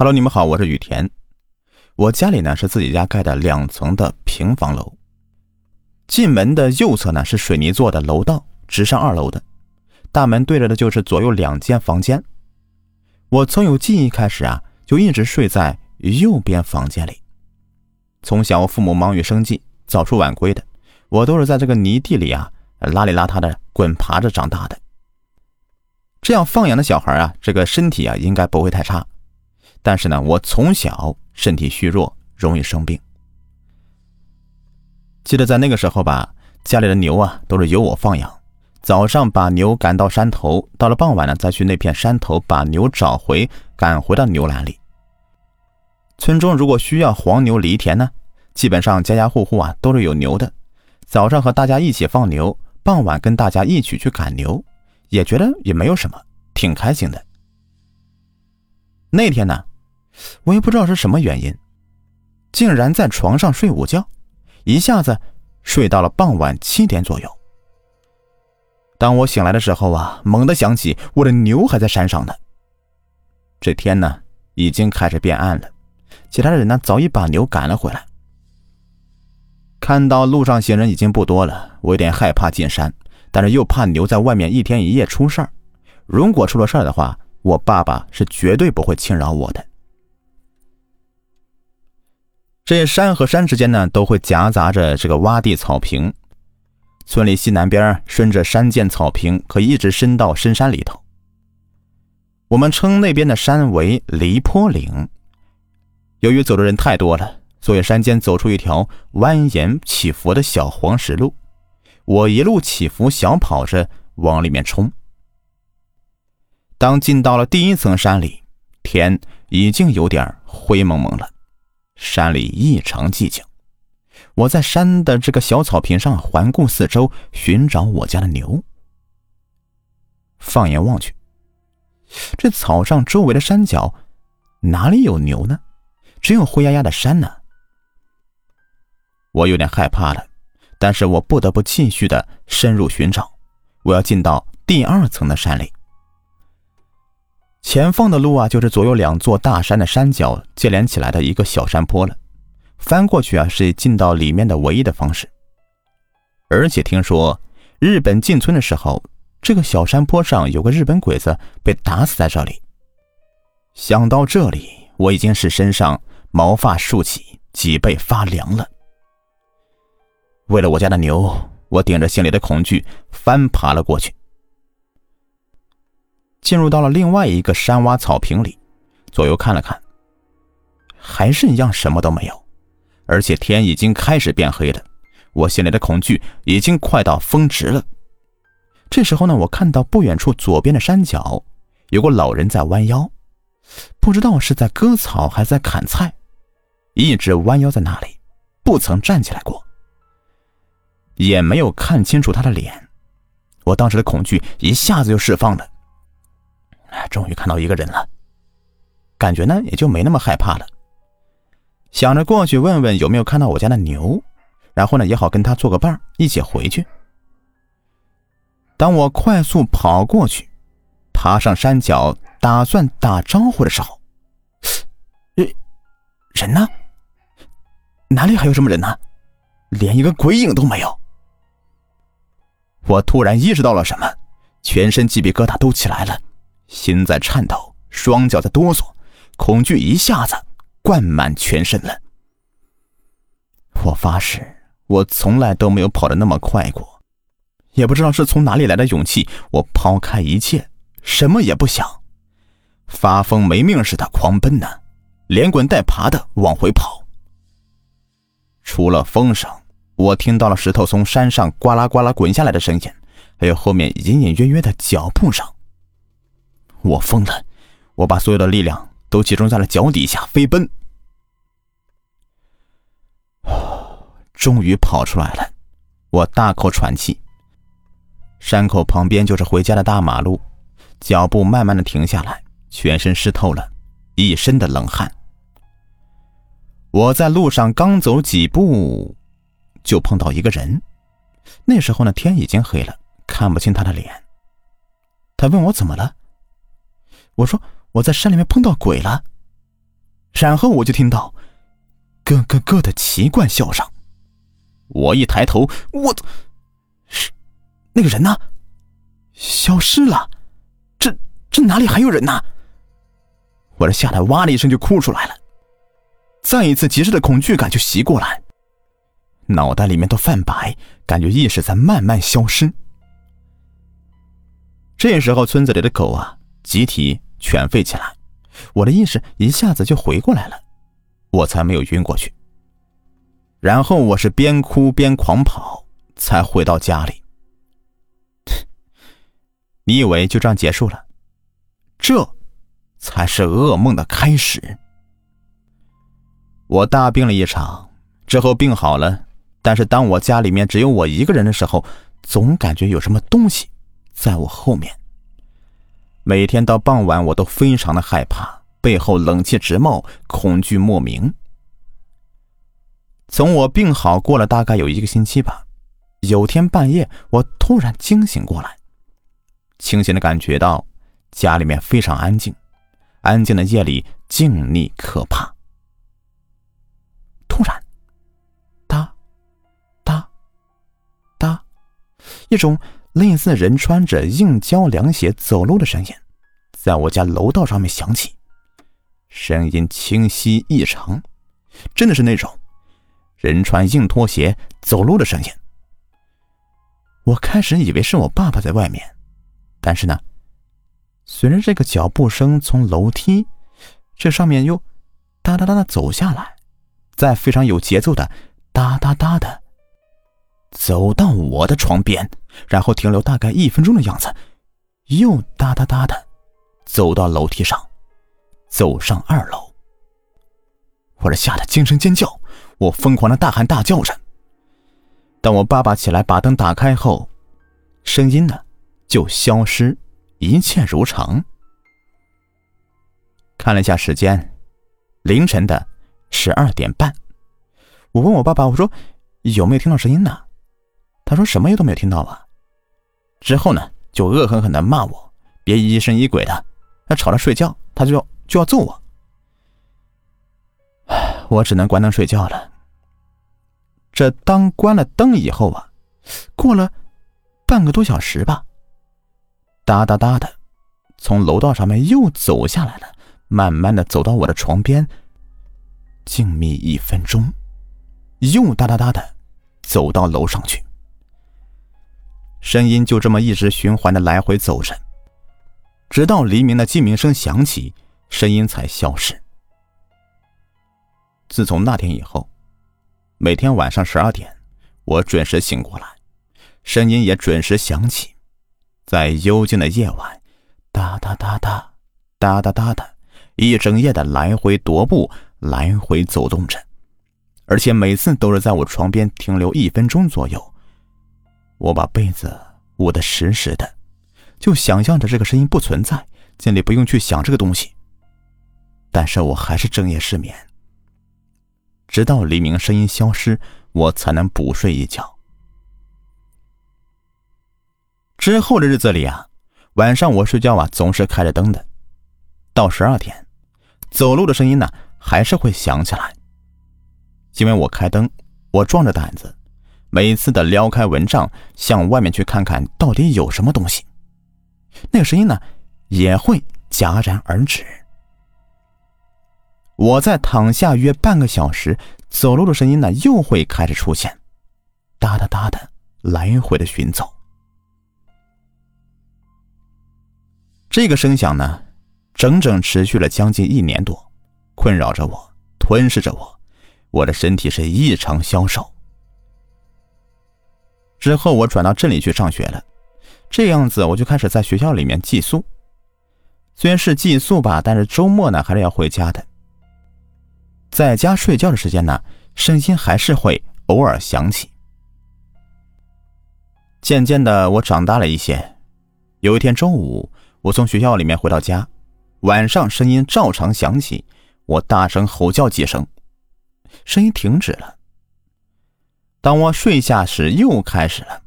Hello，你们好，我是雨田。我家里呢是自己家盖的两层的平房楼，进门的右侧呢是水泥做的楼道，直上二楼的。大门对着的就是左右两间房间。我从有记忆开始啊，就一直睡在右边房间里。从小父母忙于生计，早出晚归的，我都是在这个泥地里啊邋里邋遢的滚爬着长大的。这样放养的小孩啊，这个身体啊应该不会太差。但是呢，我从小身体虚弱，容易生病。记得在那个时候吧，家里的牛啊都是由我放养。早上把牛赶到山头，到了傍晚呢，再去那片山头把牛找回，赶回到牛栏里。村中如果需要黄牛犁田呢，基本上家家户户啊都是有牛的。早上和大家一起放牛，傍晚跟大家一起去赶牛，也觉得也没有什么，挺开心的。那天呢，我也不知道是什么原因，竟然在床上睡午觉，一下子睡到了傍晚七点左右。当我醒来的时候啊，猛地想起我的牛还在山上呢。这天呢，已经开始变暗了，其他的人呢早已把牛赶了回来。看到路上行人已经不多了，我有点害怕进山，但是又怕牛在外面一天一夜出事儿。如果出了事儿的话，我爸爸是绝对不会轻饶我的。这山和山之间呢，都会夹杂着这个洼地草坪。村里西南边顺着山涧草坪，可以一直伸到深山里头。我们称那边的山为梨坡岭。由于走的人太多了，所以山间走出一条蜿蜒起伏的小黄石路。我一路起伏小跑着往里面冲。当进到了第一层山里，天已经有点灰蒙蒙了，山里异常寂静。我在山的这个小草坪上环顾四周，寻找我家的牛。放眼望去，这草上周围的山脚哪里有牛呢？只有灰压压的山呢。我有点害怕了，但是我不得不继续的深入寻找。我要进到第二层的山里。前方的路啊，就是左右两座大山的山脚接连起来的一个小山坡了。翻过去啊，是进到里面的唯一的方式。而且听说日本进村的时候，这个小山坡上有个日本鬼子被打死在这里。想到这里，我已经是身上毛发竖起，脊背发凉了。为了我家的牛，我顶着心里的恐惧翻爬了过去。进入到了另外一个山洼草坪里，左右看了看，还是一样什么都没有，而且天已经开始变黑了，我心里的恐惧已经快到峰值了。这时候呢，我看到不远处左边的山脚有个老人在弯腰，不知道是在割草还是在砍菜，一直弯腰在那里，不曾站起来过，也没有看清楚他的脸。我当时的恐惧一下子就释放了。终于看到一个人了，感觉呢也就没那么害怕了。想着过去问问有没有看到我家的牛，然后呢也好跟他做个伴一起回去。当我快速跑过去，爬上山脚，打算打招呼的时候，人呢？哪里还有什么人呢？连一个鬼影都没有。我突然意识到了什么，全身鸡皮疙瘩都起来了。心在颤抖，双脚在哆嗦，恐惧一下子灌满全身了。我发誓，我从来都没有跑得那么快过，也不知道是从哪里来的勇气。我抛开一切，什么也不想，发疯没命似的狂奔呢，连滚带爬的往回跑。除了风声，我听到了石头从山上呱啦呱啦滚下来的声音，还有后面隐隐约约的脚步声。我疯了！我把所有的力量都集中在了脚底下飞奔。终于跑出来了，我大口喘气。山口旁边就是回家的大马路，脚步慢慢的停下来，全身湿透了，一身的冷汗。我在路上刚走几步，就碰到一个人。那时候呢，天已经黑了，看不清他的脸。他问我怎么了。我说我在山里面碰到鬼了。然后我就听到咯咯咯的奇怪笑声。我一抬头，我是那个人呢？消失了。这这哪里还有人呢？我这吓得哇的一声就哭出来了。再一次极致的恐惧感就袭过来，脑袋里面都泛白，感觉意识在慢慢消失。这时候，村子里的狗啊，集体犬吠起来，我的意识一下子就回过来了，我才没有晕过去。然后我是边哭边狂跑，才回到家里。你以为就这样结束了？这才是噩梦的开始。我大病了一场，之后病好了，但是当我家里面只有我一个人的时候，总感觉有什么东西在我后面。每天到傍晚，我都非常的害怕，背后冷气直冒，恐惧莫名。从我病好过了大概有一个星期吧，有天半夜，我突然惊醒过来，清醒的感觉到家里面非常安静，安静的夜里静谧可怕。突然，哒，哒，哒，一种类似人穿着硬胶凉鞋走路的声音，在我家楼道上面响起，声音清晰异常，真的是那种人穿硬拖鞋走路的声音。我开始以为是我爸爸在外面，但是呢，随着这个脚步声从楼梯这上面又哒哒哒的走下来。再非常有节奏的哒哒哒的走到我的床边，然后停留大概一分钟的样子，又哒哒哒的走到楼梯上，走上二楼。我这吓得惊声尖叫，我疯狂的大喊大叫着。当我爸爸起来把灯打开后，声音呢就消失，一切如常。看了一下时间，凌晨的。十二点半，我问我爸爸：“我说有没有听到声音呢？”他说：“什么也都没有听到啊。”之后呢，就恶狠狠的骂我：“别疑神疑鬼的，要吵着睡觉，他就要就要揍我。”我只能关灯睡觉了。这当关了灯以后啊，过了半个多小时吧，哒哒哒的，从楼道上面又走下来了，慢慢的走到我的床边。静谧一分钟，又哒哒哒的走到楼上去。声音就这么一直循环的来回走着，直到黎明的鸡鸣声响起，声音才消失。自从那天以后，每天晚上十二点，我准时醒过来，声音也准时响起，在幽静的夜晚，哒哒哒哒，哒哒哒哒，一整夜的来回踱步。来回走动着，而且每次都是在我床边停留一分钟左右。我把被子捂得实实的，就想象着这个声音不存在，尽力不用去想这个东西。但是我还是整夜失眠，直到黎明，声音消失，我才能补睡一觉。之后的日子里啊，晚上我睡觉啊总是开着灯的，到十二点，走路的声音呢。还是会响起来，因为我开灯，我壮着胆子，每次的撩开蚊帐，向外面去看看到底有什么东西。那个声音呢，也会戛然而止。我在躺下约半个小时，走路的声音呢又会开始出现，哒哒哒的来回的寻走。这个声响呢，整整持续了将近一年多。困扰着我，吞噬着我，我的身体是异常消瘦。之后我转到镇里去上学了，这样子我就开始在学校里面寄宿。虽然是寄宿吧，但是周末呢还是要回家的。在家睡觉的时间呢，声音还是会偶尔响起。渐渐的，我长大了一些。有一天中午，我从学校里面回到家，晚上声音照常响起。我大声吼叫几声，声音停止了。当我睡下时，又开始了。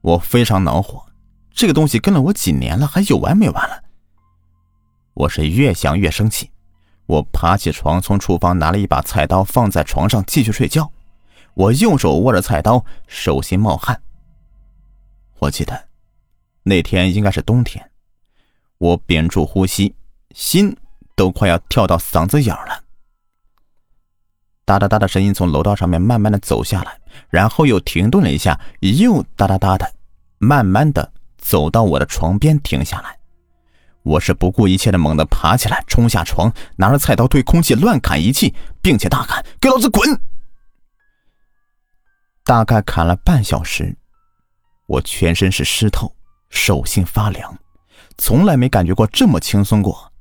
我非常恼火，这个东西跟了我几年了，还有完没完了？我是越想越生气，我爬起床，从厨房拿了一把菜刀，放在床上继续睡觉。我右手握着菜刀，手心冒汗。我记得那天应该是冬天，我屏住呼吸，心都快要跳到嗓子眼了。哒哒哒的声音从楼道上面慢慢的走下来，然后又停顿了一下，又哒哒哒的，慢慢的走到我的床边停下来。我是不顾一切的猛地爬起来，冲下床，拿着菜刀对空气乱砍一气，并且大喊：“给老子滚！”大概砍了半小时，我全身是湿透，手心发凉，从来没感觉过这么轻松过。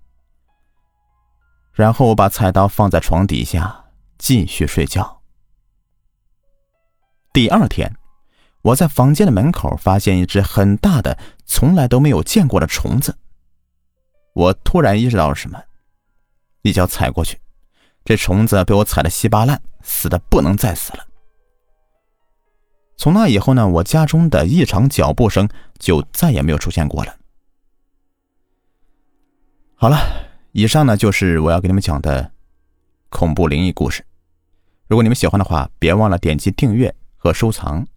然后我把菜刀放在床底下。继续睡觉。第二天，我在房间的门口发现一只很大的、从来都没有见过的虫子。我突然意识到了什么，一脚踩过去，这虫子被我踩得稀巴烂，死的不能再死了。从那以后呢，我家中的异常脚步声就再也没有出现过了。好了，以上呢就是我要给你们讲的恐怖灵异故事。如果你们喜欢的话，别忘了点击订阅和收藏，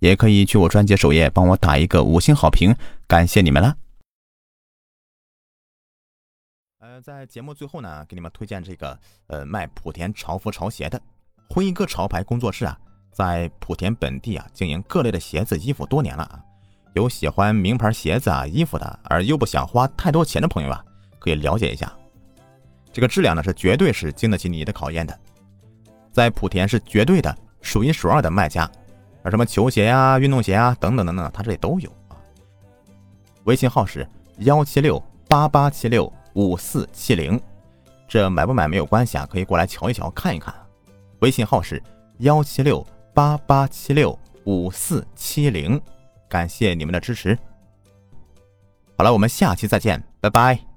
也可以去我专辑首页帮我打一个五星好评，感谢你们了。呃，在节目最后呢，给你们推荐这个呃卖莆田潮服潮鞋的婚姻哥潮牌工作室啊，在莆田本地啊经营各类的鞋子衣服多年了啊，有喜欢名牌鞋子啊衣服的，而又不想花太多钱的朋友啊，可以了解一下，这个质量呢是绝对是经得起你的考验的。在莆田是绝对的数一数二的卖家，啊，什么球鞋呀、运动鞋啊等等等等，他这里都有啊。微信号是幺七六八八七六五四七零，这买不买没有关系啊，可以过来瞧一瞧、看一看。微信号是幺七六八八七六五四七零，感谢你们的支持。好了，我们下期再见，拜拜。